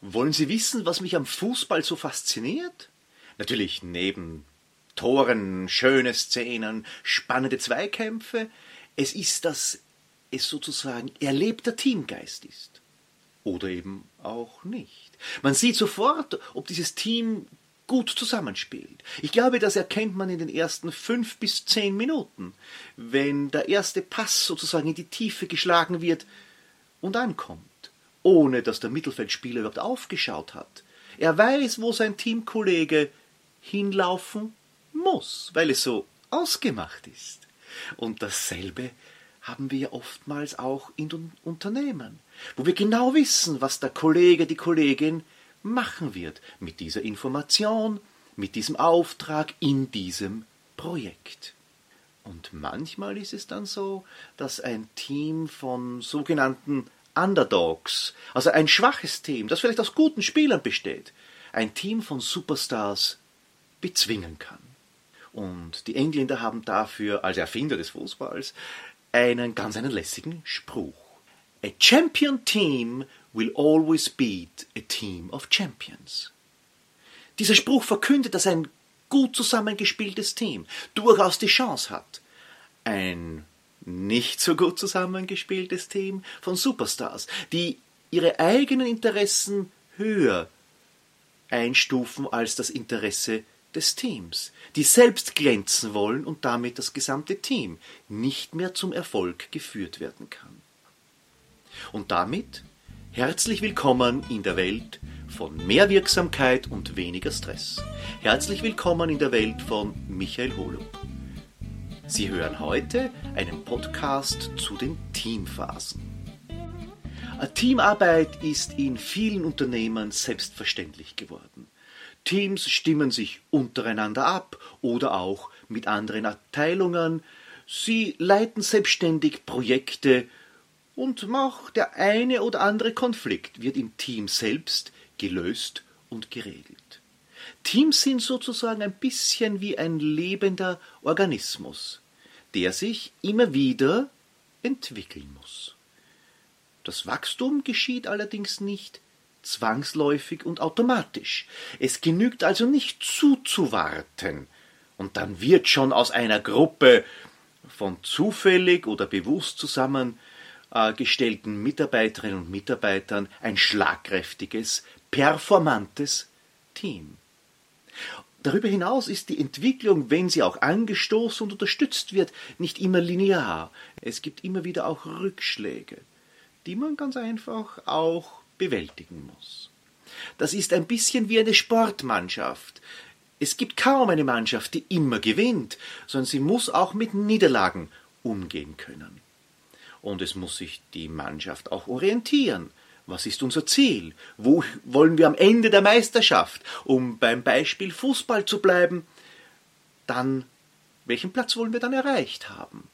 Wollen Sie wissen, was mich am Fußball so fasziniert? Natürlich neben Toren, schöne Szenen, spannende Zweikämpfe. Es ist, dass es sozusagen erlebter Teamgeist ist. Oder eben auch nicht. Man sieht sofort, ob dieses Team gut zusammenspielt. Ich glaube, das erkennt man in den ersten fünf bis zehn Minuten, wenn der erste Pass sozusagen in die Tiefe geschlagen wird und ankommt ohne dass der Mittelfeldspieler überhaupt aufgeschaut hat. Er weiß, wo sein Teamkollege hinlaufen muss, weil es so ausgemacht ist. Und dasselbe haben wir oftmals auch in Unternehmen, wo wir genau wissen, was der Kollege, die Kollegin machen wird mit dieser Information, mit diesem Auftrag in diesem Projekt. Und manchmal ist es dann so, dass ein Team von sogenannten Underdogs, also ein schwaches Team, das vielleicht aus guten Spielern besteht, ein Team von Superstars bezwingen kann. Und die Engländer haben dafür als Erfinder des Fußballs einen ganz einen lässigen Spruch. A champion team will always beat a team of champions. Dieser Spruch verkündet, dass ein gut zusammengespieltes Team durchaus die Chance hat, ein nicht so gut zusammengespieltes Team von Superstars, die ihre eigenen Interessen höher einstufen als das Interesse des Teams, die selbst glänzen wollen und damit das gesamte Team nicht mehr zum Erfolg geführt werden kann. Und damit herzlich willkommen in der Welt von mehr Wirksamkeit und weniger Stress. Herzlich willkommen in der Welt von Michael Holub. Sie hören heute einen Podcast zu den Teamphasen. Teamarbeit ist in vielen Unternehmen selbstverständlich geworden. Teams stimmen sich untereinander ab oder auch mit anderen Abteilungen. Sie leiten selbstständig Projekte und auch der eine oder andere Konflikt wird im Team selbst gelöst und geregelt. Teams sind sozusagen ein bisschen wie ein lebender Organismus, der sich immer wieder entwickeln muss. Das Wachstum geschieht allerdings nicht zwangsläufig und automatisch. Es genügt also nicht zuzuwarten, und dann wird schon aus einer Gruppe von zufällig oder bewusst zusammengestellten Mitarbeiterinnen und Mitarbeitern ein schlagkräftiges, performantes Team. Darüber hinaus ist die Entwicklung, wenn sie auch angestoßen und unterstützt wird, nicht immer linear. Es gibt immer wieder auch Rückschläge, die man ganz einfach auch bewältigen muss. Das ist ein bisschen wie eine Sportmannschaft. Es gibt kaum eine Mannschaft, die immer gewinnt, sondern sie muss auch mit Niederlagen umgehen können. Und es muss sich die Mannschaft auch orientieren. Was ist unser Ziel? Wo wollen wir am Ende der Meisterschaft? Um beim Beispiel Fußball zu bleiben, dann welchen Platz wollen wir dann erreicht haben?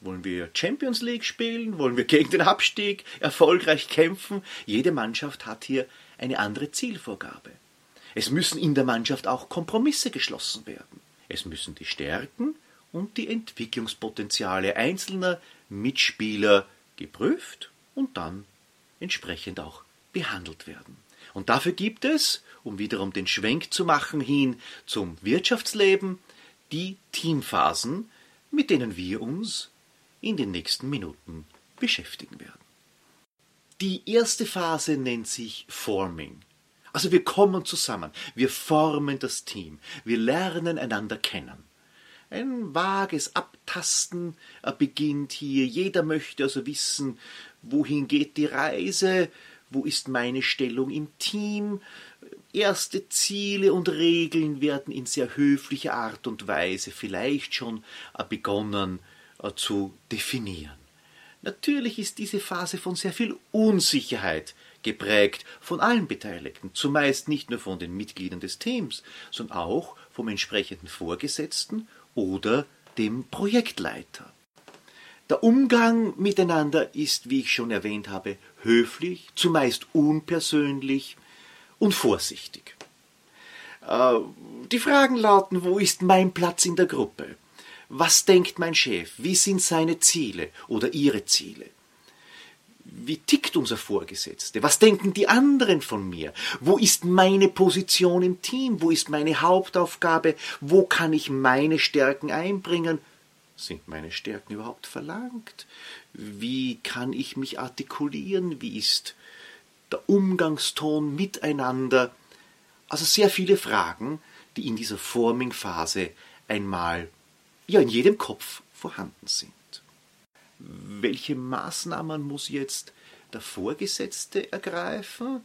Wollen wir Champions League spielen? Wollen wir gegen den Abstieg erfolgreich kämpfen? Jede Mannschaft hat hier eine andere Zielvorgabe. Es müssen in der Mannschaft auch Kompromisse geschlossen werden. Es müssen die Stärken und die Entwicklungspotenziale einzelner Mitspieler geprüft und dann entsprechend auch behandelt werden. Und dafür gibt es, um wiederum den Schwenk zu machen hin zum Wirtschaftsleben, die Teamphasen, mit denen wir uns in den nächsten Minuten beschäftigen werden. Die erste Phase nennt sich Forming. Also wir kommen zusammen, wir formen das Team, wir lernen einander kennen. Ein vages Abtasten beginnt hier. Jeder möchte also wissen, wohin geht die Reise, wo ist meine Stellung im Team. Erste Ziele und Regeln werden in sehr höflicher Art und Weise vielleicht schon äh, begonnen äh, zu definieren. Natürlich ist diese Phase von sehr viel Unsicherheit geprägt von allen Beteiligten, zumeist nicht nur von den Mitgliedern des Teams, sondern auch vom entsprechenden Vorgesetzten oder dem Projektleiter. Der Umgang miteinander ist, wie ich schon erwähnt habe, höflich, zumeist unpersönlich und vorsichtig. Äh, die Fragen lauten, wo ist mein Platz in der Gruppe? Was denkt mein Chef? Wie sind seine Ziele oder ihre Ziele? wie tickt unser Vorgesetzte? Was denken die anderen von mir? Wo ist meine Position im Team? Wo ist meine Hauptaufgabe? Wo kann ich meine Stärken einbringen? Sind meine Stärken überhaupt verlangt? Wie kann ich mich artikulieren? Wie ist der Umgangston miteinander? Also sehr viele Fragen, die in dieser Forming-Phase einmal ja in jedem Kopf vorhanden sind. Welche Maßnahmen muss jetzt der Vorgesetzte ergreifen?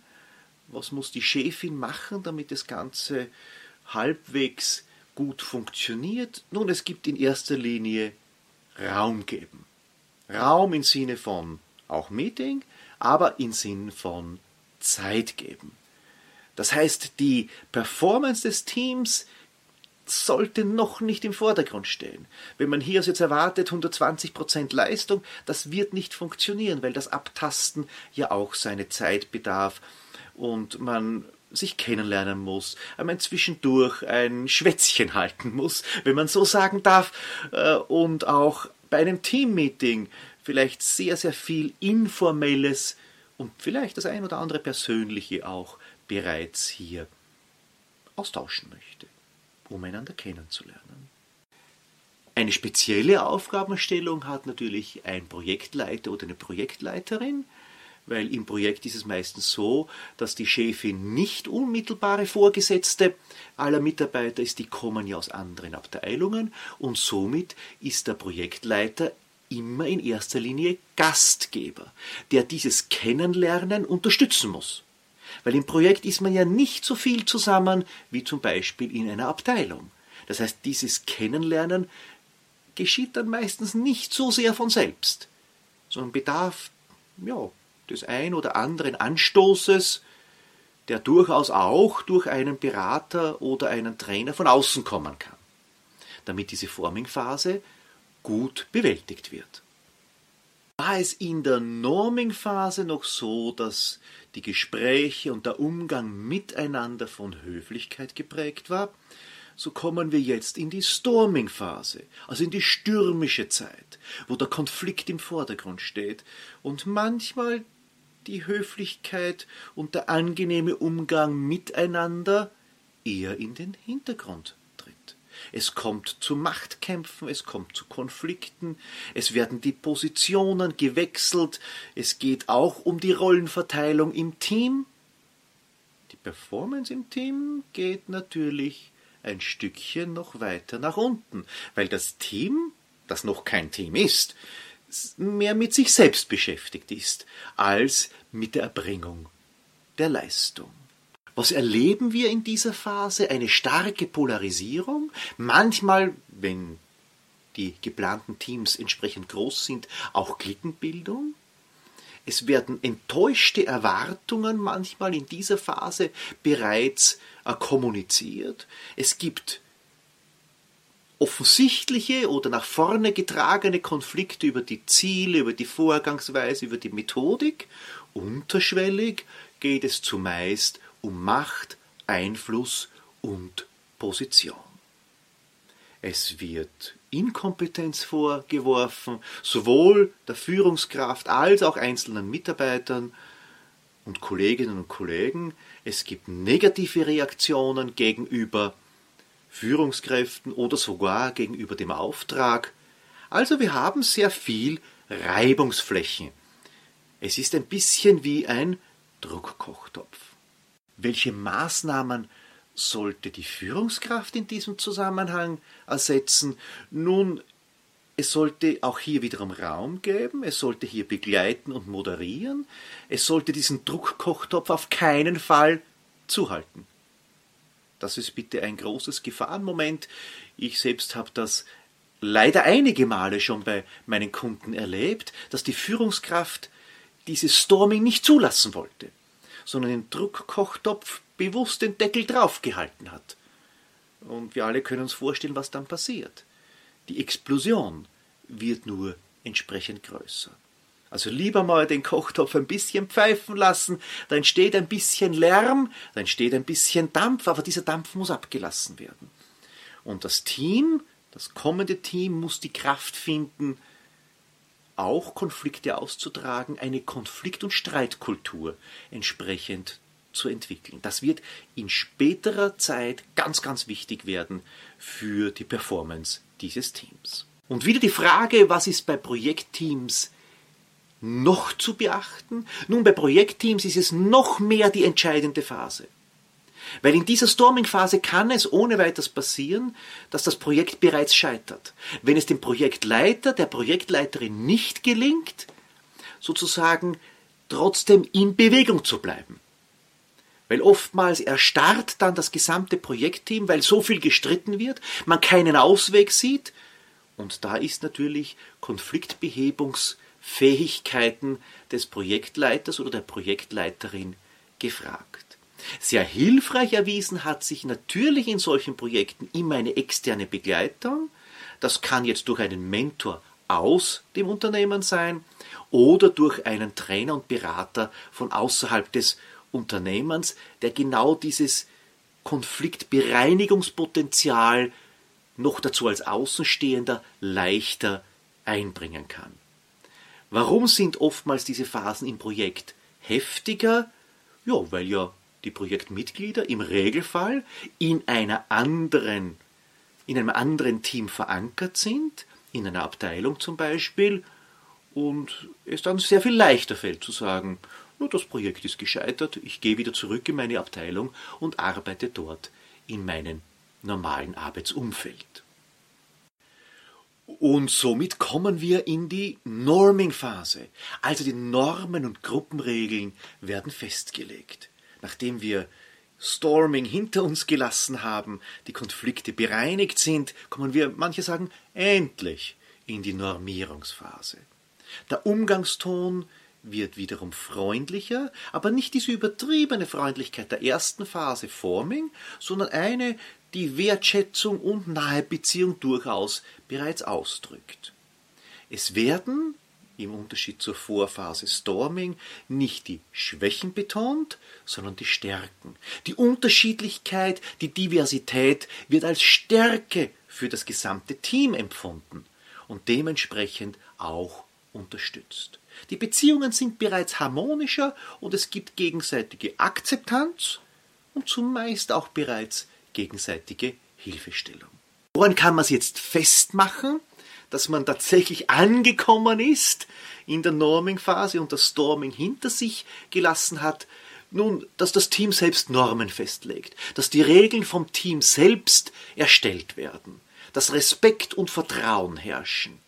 Was muss die Chefin machen, damit das Ganze halbwegs gut funktioniert? Nun, es gibt in erster Linie Raum geben. Raum im Sinne von auch Meeting, aber im Sinne von Zeit geben. Das heißt, die Performance des Teams sollte noch nicht im Vordergrund stehen. Wenn man hier jetzt erwartet 120% Leistung, das wird nicht funktionieren, weil das Abtasten ja auch seine Zeit bedarf und man sich kennenlernen muss, einmal zwischendurch ein Schwätzchen halten muss, wenn man so sagen darf, äh, und auch bei einem Teammeeting vielleicht sehr, sehr viel Informelles und vielleicht das ein oder andere Persönliche auch bereits hier austauschen möchte um einander kennenzulernen. Eine spezielle Aufgabenstellung hat natürlich ein Projektleiter oder eine Projektleiterin, weil im Projekt ist es meistens so, dass die Chefin nicht unmittelbare Vorgesetzte aller Mitarbeiter ist, die kommen ja aus anderen Abteilungen und somit ist der Projektleiter immer in erster Linie Gastgeber, der dieses Kennenlernen unterstützen muss. Weil im Projekt ist man ja nicht so viel zusammen wie zum Beispiel in einer Abteilung. Das heißt, dieses Kennenlernen geschieht dann meistens nicht so sehr von selbst, sondern bedarf ja, des ein oder anderen Anstoßes, der durchaus auch durch einen Berater oder einen Trainer von außen kommen kann, damit diese Forming-Phase gut bewältigt wird. War es in der Norming-Phase noch so, dass die Gespräche und der Umgang miteinander von Höflichkeit geprägt war, so kommen wir jetzt in die Storming-Phase, also in die stürmische Zeit, wo der Konflikt im Vordergrund steht und manchmal die Höflichkeit und der angenehme Umgang miteinander eher in den Hintergrund es kommt zu Machtkämpfen, es kommt zu Konflikten, es werden die Positionen gewechselt, es geht auch um die Rollenverteilung im Team. Die Performance im Team geht natürlich ein Stückchen noch weiter nach unten, weil das Team, das noch kein Team ist, mehr mit sich selbst beschäftigt ist, als mit der Erbringung der Leistung. Was erleben wir in dieser Phase? Eine starke Polarisierung. Manchmal, wenn die geplanten Teams entsprechend groß sind, auch Klickenbildung. Es werden enttäuschte Erwartungen manchmal in dieser Phase bereits äh, kommuniziert. Es gibt offensichtliche oder nach vorne getragene Konflikte über die Ziele, über die Vorgangsweise, über die Methodik. Unterschwellig geht es zumeist um Macht, Einfluss und Position. Es wird Inkompetenz vorgeworfen, sowohl der Führungskraft als auch einzelnen Mitarbeitern und Kolleginnen und Kollegen. Es gibt negative Reaktionen gegenüber Führungskräften oder sogar gegenüber dem Auftrag. Also wir haben sehr viel Reibungsflächen. Es ist ein bisschen wie ein Druckkochtopf. Welche Maßnahmen sollte die Führungskraft in diesem Zusammenhang ersetzen? Nun, es sollte auch hier wiederum Raum geben, es sollte hier begleiten und moderieren, es sollte diesen Druckkochtopf auf keinen Fall zuhalten. Das ist bitte ein großes Gefahrenmoment. Ich selbst habe das leider einige Male schon bei meinen Kunden erlebt, dass die Führungskraft dieses Storming nicht zulassen wollte sondern den Druckkochtopf bewusst den Deckel draufgehalten hat. Und wir alle können uns vorstellen, was dann passiert. Die Explosion wird nur entsprechend größer. Also lieber mal den Kochtopf ein bisschen pfeifen lassen, da entsteht ein bisschen Lärm, da entsteht ein bisschen Dampf, aber dieser Dampf muss abgelassen werden. Und das Team, das kommende Team muss die Kraft finden, auch Konflikte auszutragen, eine Konflikt- und Streitkultur entsprechend zu entwickeln. Das wird in späterer Zeit ganz, ganz wichtig werden für die Performance dieses Teams. Und wieder die Frage, was ist bei Projektteams noch zu beachten? Nun, bei Projektteams ist es noch mehr die entscheidende Phase. Weil in dieser Storming-Phase kann es ohne weiteres passieren, dass das Projekt bereits scheitert. Wenn es dem Projektleiter, der Projektleiterin nicht gelingt, sozusagen trotzdem in Bewegung zu bleiben. Weil oftmals erstarrt dann das gesamte Projektteam, weil so viel gestritten wird, man keinen Ausweg sieht. Und da ist natürlich Konfliktbehebungsfähigkeiten des Projektleiters oder der Projektleiterin gefragt. Sehr hilfreich erwiesen hat sich natürlich in solchen Projekten immer eine externe Begleitung. Das kann jetzt durch einen Mentor aus dem Unternehmen sein oder durch einen Trainer und Berater von außerhalb des Unternehmens, der genau dieses Konfliktbereinigungspotenzial noch dazu als Außenstehender leichter einbringen kann. Warum sind oftmals diese Phasen im Projekt heftiger? Ja, weil ja die Projektmitglieder im Regelfall in einer anderen, in einem anderen Team verankert sind, in einer Abteilung zum Beispiel, und es dann sehr viel leichter fällt zu sagen, nur das Projekt ist gescheitert, ich gehe wieder zurück in meine Abteilung und arbeite dort in meinem normalen Arbeitsumfeld. Und somit kommen wir in die Norming-Phase. Also die Normen und Gruppenregeln werden festgelegt nachdem wir Storming hinter uns gelassen haben, die Konflikte bereinigt sind, kommen wir, manche sagen, endlich in die Normierungsphase. Der Umgangston wird wiederum freundlicher, aber nicht diese übertriebene Freundlichkeit der ersten Phase Forming, sondern eine, die Wertschätzung und Nahebeziehung durchaus bereits ausdrückt. Es werden im Unterschied zur Vorphase Storming nicht die Schwächen betont, sondern die Stärken. Die Unterschiedlichkeit, die Diversität wird als Stärke für das gesamte Team empfunden und dementsprechend auch unterstützt. Die Beziehungen sind bereits harmonischer und es gibt gegenseitige Akzeptanz und zumeist auch bereits gegenseitige Hilfestellung. Woran kann man es jetzt festmachen? Dass man tatsächlich angekommen ist in der Norming-Phase und das Storming hinter sich gelassen hat. Nun, dass das Team selbst Normen festlegt, dass die Regeln vom Team selbst erstellt werden, dass Respekt und Vertrauen herrschen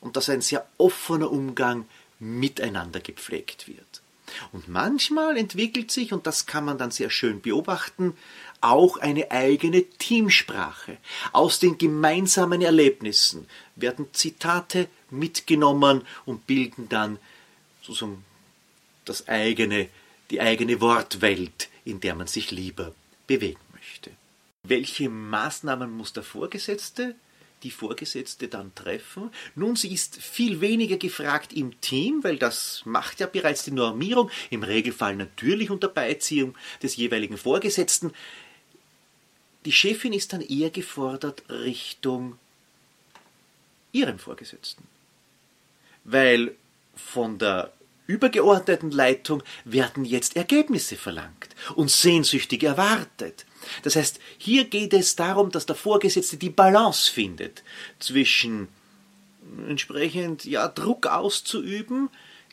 und dass ein sehr offener Umgang miteinander gepflegt wird. Und manchmal entwickelt sich, und das kann man dann sehr schön beobachten, auch eine eigene Teamsprache. Aus den gemeinsamen Erlebnissen werden Zitate mitgenommen und bilden dann sozusagen das eigene, die eigene Wortwelt, in der man sich lieber bewegen möchte. Welche Maßnahmen muss der Vorgesetzte die Vorgesetzte dann treffen. Nun, sie ist viel weniger gefragt im Team, weil das macht ja bereits die Normierung, im Regelfall natürlich unter Beiziehung des jeweiligen Vorgesetzten. Die Chefin ist dann eher gefordert Richtung ihrem Vorgesetzten. Weil von der übergeordneten Leitung werden jetzt Ergebnisse verlangt und sehnsüchtig erwartet. Das heißt, hier geht es darum, dass der Vorgesetzte die Balance findet zwischen entsprechend ja, Druck auszuüben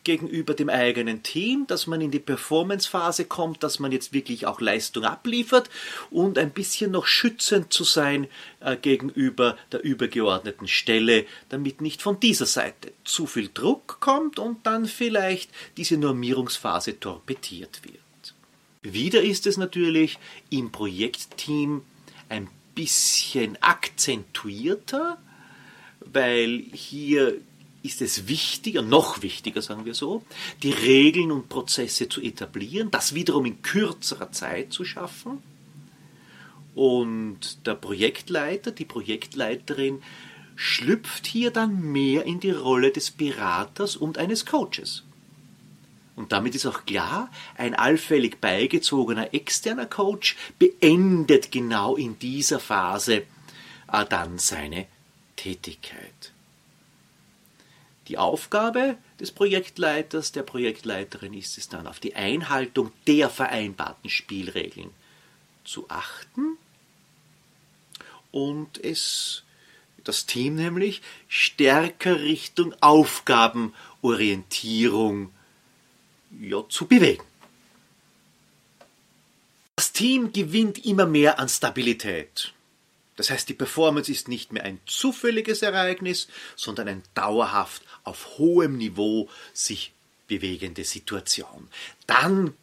gegenüber dem eigenen Team, dass man in die Performance-Phase kommt, dass man jetzt wirklich auch Leistung abliefert und ein bisschen noch schützend zu sein äh, gegenüber der übergeordneten Stelle, damit nicht von dieser Seite zu viel Druck kommt und dann vielleicht diese Normierungsphase torpediert wird. Wieder ist es natürlich im Projektteam ein bisschen akzentuierter, weil hier ist es wichtiger, noch wichtiger, sagen wir so, die Regeln und Prozesse zu etablieren, das wiederum in kürzerer Zeit zu schaffen. Und der Projektleiter, die Projektleiterin schlüpft hier dann mehr in die Rolle des Beraters und eines Coaches. Und damit ist auch klar, ein allfällig beigezogener externer Coach beendet genau in dieser Phase äh, dann seine Tätigkeit. Die Aufgabe des Projektleiters, der Projektleiterin ist es dann, auf die Einhaltung der vereinbarten Spielregeln zu achten und es, das Team nämlich, stärker Richtung Aufgabenorientierung ja, zu bewegen. Das Team gewinnt immer mehr an Stabilität. Das heißt, die Performance ist nicht mehr ein zufälliges Ereignis, sondern ein dauerhaft auf hohem Niveau sich bewegende Situation. Dann,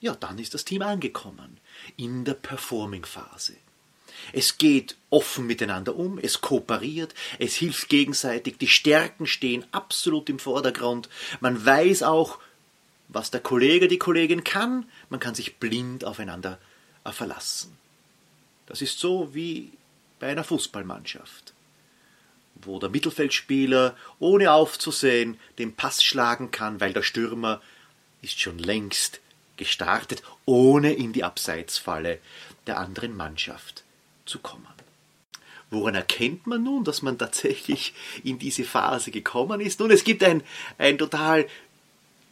ja, dann ist das Team angekommen in der Performing-Phase. Es geht offen miteinander um, es kooperiert, es hilft gegenseitig, die Stärken stehen absolut im Vordergrund. Man weiß auch, was der Kollege, die Kollegin kann, man kann sich blind aufeinander verlassen. Das ist so wie bei einer Fußballmannschaft, wo der Mittelfeldspieler ohne aufzusehen den Pass schlagen kann, weil der Stürmer ist schon längst gestartet, ohne in die Abseitsfalle der anderen Mannschaft zu kommen. Woran erkennt man nun, dass man tatsächlich in diese Phase gekommen ist? Nun, es gibt ein, ein total,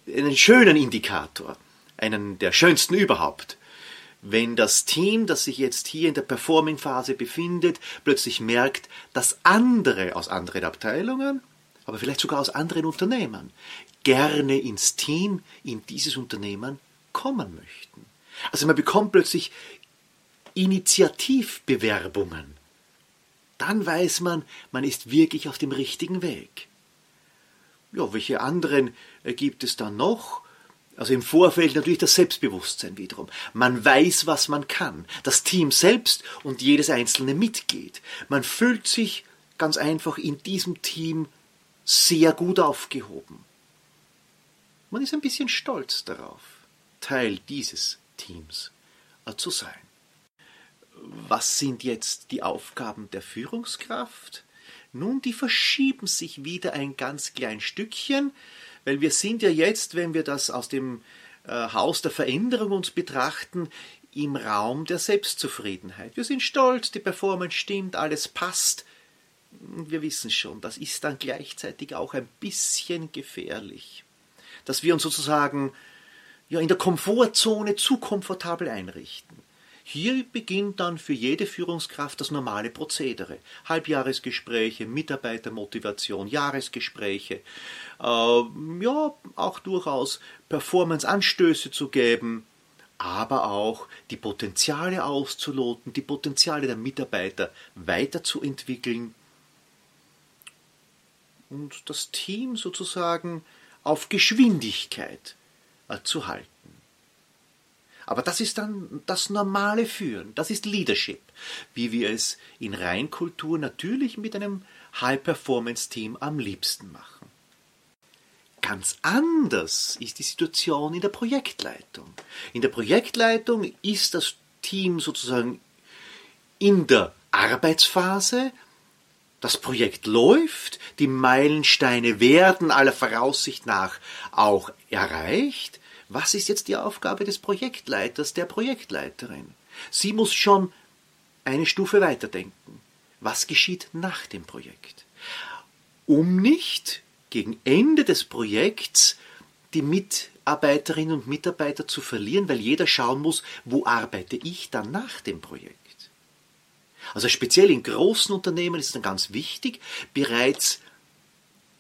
einen schönen Indikator, einen der schönsten überhaupt. Wenn das Team, das sich jetzt hier in der Performing-Phase befindet, plötzlich merkt, dass andere aus anderen Abteilungen, aber vielleicht sogar aus anderen Unternehmen, gerne ins Team, in dieses Unternehmen kommen möchten. Also man bekommt plötzlich Initiativbewerbungen. Dann weiß man, man ist wirklich auf dem richtigen Weg. Ja, welche anderen äh, gibt es dann noch? Also im Vorfeld natürlich das Selbstbewusstsein wiederum. Man weiß, was man kann. Das Team selbst und jedes einzelne Mitglied. Man fühlt sich ganz einfach in diesem Team sehr gut aufgehoben. Man ist ein bisschen stolz darauf. Teil dieses Teams zu sein. Was sind jetzt die Aufgaben der Führungskraft? Nun, die verschieben sich wieder ein ganz klein Stückchen, weil wir sind ja jetzt, wenn wir das aus dem äh, Haus der Veränderung uns betrachten, im Raum der Selbstzufriedenheit. Wir sind stolz, die Performance stimmt, alles passt. Wir wissen schon, das ist dann gleichzeitig auch ein bisschen gefährlich, dass wir uns sozusagen ja, in der Komfortzone zu komfortabel einrichten. Hier beginnt dann für jede Führungskraft das normale Prozedere. Halbjahresgespräche, Mitarbeitermotivation, Jahresgespräche, äh, ja, auch durchaus Performance-Anstöße zu geben, aber auch die Potenziale auszuloten, die Potenziale der Mitarbeiter weiterzuentwickeln und das Team sozusagen auf Geschwindigkeit zu halten. Aber das ist dann das normale Führen, das ist Leadership, wie wir es in Reinkultur natürlich mit einem High-Performance-Team am liebsten machen. Ganz anders ist die Situation in der Projektleitung. In der Projektleitung ist das Team sozusagen in der Arbeitsphase, das Projekt läuft, die Meilensteine werden aller Voraussicht nach auch erreicht. Was ist jetzt die Aufgabe des Projektleiters, der Projektleiterin? Sie muss schon eine Stufe weiterdenken. Was geschieht nach dem Projekt? Um nicht gegen Ende des Projekts die Mitarbeiterinnen und Mitarbeiter zu verlieren, weil jeder schauen muss, wo arbeite ich dann nach dem Projekt. Also speziell in großen Unternehmen ist es dann ganz wichtig, bereits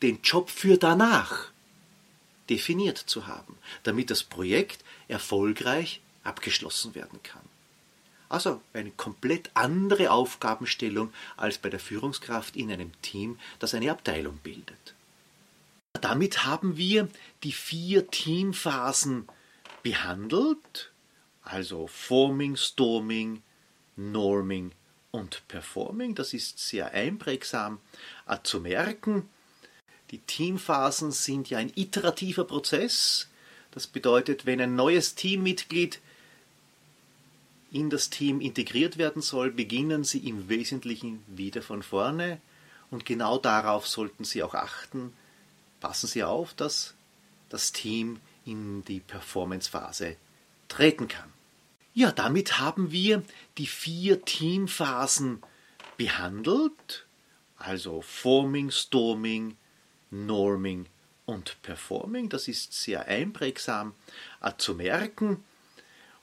den Job für danach definiert zu haben, damit das Projekt erfolgreich abgeschlossen werden kann. Also eine komplett andere Aufgabenstellung als bei der Führungskraft in einem Team, das eine Abteilung bildet. Damit haben wir die vier Teamphasen behandelt, also Forming, Storming, Norming und Performing. Das ist sehr einprägsam äh, zu merken. Die Teamphasen sind ja ein iterativer Prozess. Das bedeutet, wenn ein neues Teammitglied in das Team integriert werden soll, beginnen sie im Wesentlichen wieder von vorne. Und genau darauf sollten Sie auch achten. Passen Sie auf, dass das Team in die Performance-Phase treten kann. Ja, damit haben wir die vier Teamphasen behandelt, also Forming, Storming, Norming und Performing. Das ist sehr einprägsam äh, zu merken.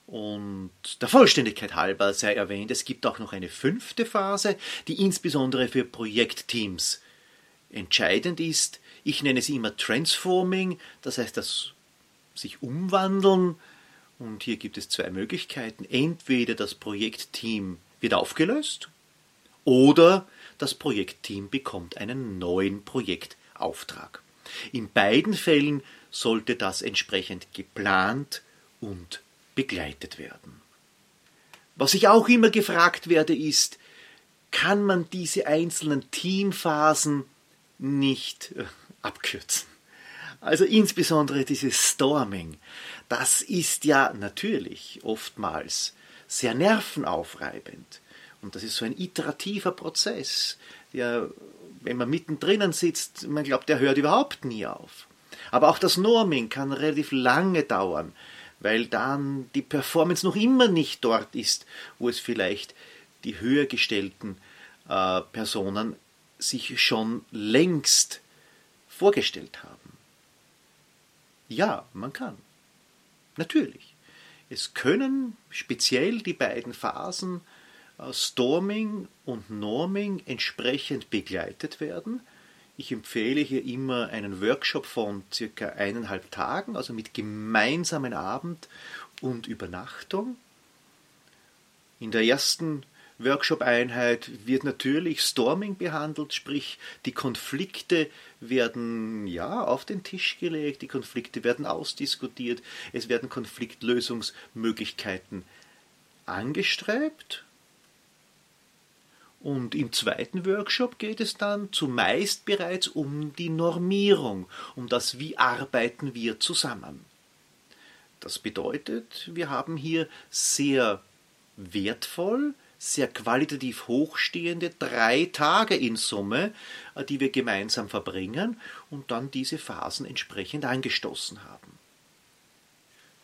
Und der Vollständigkeit halber sei erwähnt, es gibt auch noch eine fünfte Phase, die insbesondere für Projektteams entscheidend ist. Ich nenne sie immer Transforming, das heißt das sich umwandeln. Und hier gibt es zwei Möglichkeiten. Entweder das Projektteam wird aufgelöst oder das Projektteam bekommt einen neuen Projektauftrag. In beiden Fällen sollte das entsprechend geplant und begleitet werden. Was ich auch immer gefragt werde, ist, kann man diese einzelnen Teamphasen nicht äh, abkürzen? Also insbesondere dieses Storming, das ist ja natürlich oftmals sehr nervenaufreibend. Und das ist so ein iterativer Prozess, der, wenn man mittendrin sitzt, man glaubt, der hört überhaupt nie auf. Aber auch das Norming kann relativ lange dauern, weil dann die Performance noch immer nicht dort ist, wo es vielleicht die höher gestellten äh, Personen sich schon längst vorgestellt haben. Ja, man kann. Natürlich. Es können speziell die beiden Phasen Storming und Norming entsprechend begleitet werden. Ich empfehle hier immer einen Workshop von circa eineinhalb Tagen, also mit gemeinsamen Abend und Übernachtung. In der ersten Workshop-Einheit wird natürlich Storming behandelt, sprich die Konflikte werden ja auf den Tisch gelegt, die Konflikte werden ausdiskutiert, es werden Konfliktlösungsmöglichkeiten angestrebt. Und im zweiten Workshop geht es dann zumeist bereits um die Normierung, um das, wie arbeiten wir zusammen. Das bedeutet, wir haben hier sehr wertvoll sehr qualitativ hochstehende drei Tage in Summe, äh, die wir gemeinsam verbringen und dann diese Phasen entsprechend angestoßen haben.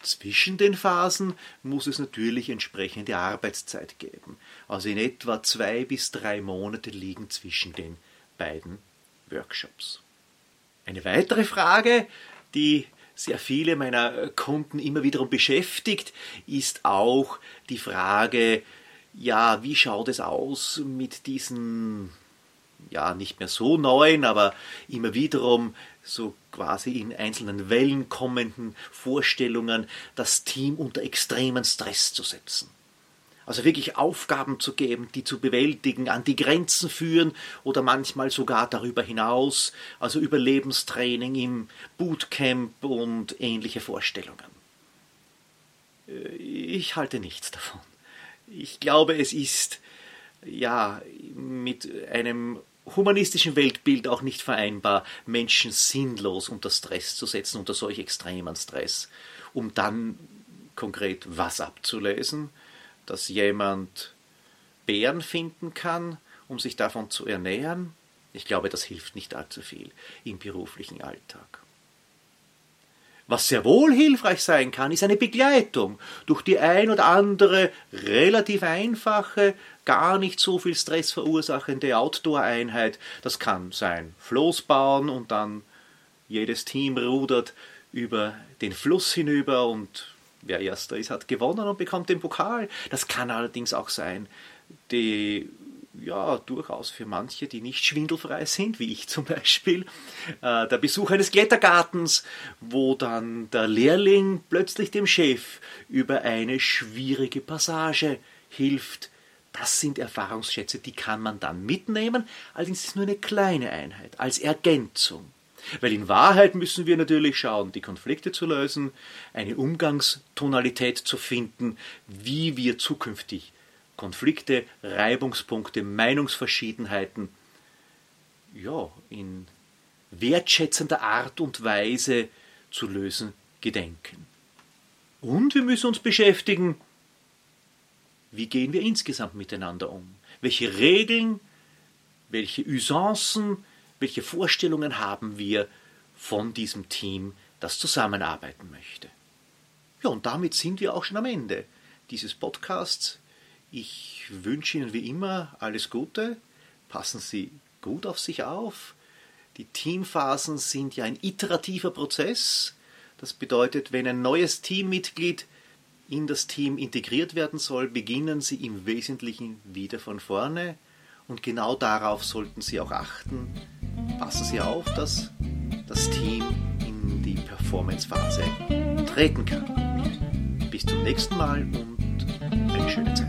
Zwischen den Phasen muss es natürlich entsprechende Arbeitszeit geben. Also in etwa zwei bis drei Monate liegen zwischen den beiden Workshops. Eine weitere Frage, die sehr viele meiner Kunden immer wiederum beschäftigt, ist auch die Frage, ja, wie schaut es aus mit diesen, ja, nicht mehr so neuen, aber immer wiederum so quasi in einzelnen Wellen kommenden Vorstellungen, das Team unter extremen Stress zu setzen. Also wirklich Aufgaben zu geben, die zu bewältigen, an die Grenzen führen oder manchmal sogar darüber hinaus, also Überlebenstraining im Bootcamp und ähnliche Vorstellungen. Äh, ich halte nichts davon. Ich glaube, es ist ja mit einem humanistischen Weltbild auch nicht vereinbar, Menschen sinnlos unter Stress zu setzen, unter solch extremen Stress, um dann konkret was abzulesen, dass jemand Bären finden kann, um sich davon zu ernähren. Ich glaube, das hilft nicht allzu viel im beruflichen Alltag. Was sehr wohl hilfreich sein kann, ist eine Begleitung durch die ein oder andere relativ einfache, gar nicht so viel Stress verursachende Outdoor-Einheit. Das kann sein Floß bauen und dann jedes Team rudert über den Fluss hinüber und wer erster ist, hat gewonnen und bekommt den Pokal. Das kann allerdings auch sein, die ja, durchaus für manche, die nicht schwindelfrei sind, wie ich zum Beispiel, äh, der Besuch eines Klettergartens, wo dann der Lehrling plötzlich dem Chef über eine schwierige Passage hilft. Das sind Erfahrungsschätze, die kann man dann mitnehmen, allerdings ist es nur eine kleine Einheit, als Ergänzung. Weil in Wahrheit müssen wir natürlich schauen, die Konflikte zu lösen, eine Umgangstonalität zu finden, wie wir zukünftig Konflikte, Reibungspunkte, Meinungsverschiedenheiten ja, in wertschätzender Art und Weise zu lösen gedenken. Und wir müssen uns beschäftigen, wie gehen wir insgesamt miteinander um? Welche Regeln, welche Usancen, welche Vorstellungen haben wir von diesem Team, das zusammenarbeiten möchte? Ja, und damit sind wir auch schon am Ende dieses Podcasts. Ich wünsche Ihnen wie immer alles Gute. Passen Sie gut auf sich auf. Die Teamphasen sind ja ein iterativer Prozess. Das bedeutet, wenn ein neues Teammitglied in das Team integriert werden soll, beginnen Sie im Wesentlichen wieder von vorne. Und genau darauf sollten Sie auch achten. Passen Sie auf, dass das Team in die Performance-Phase treten kann. Bis zum nächsten Mal und eine schöne Zeit.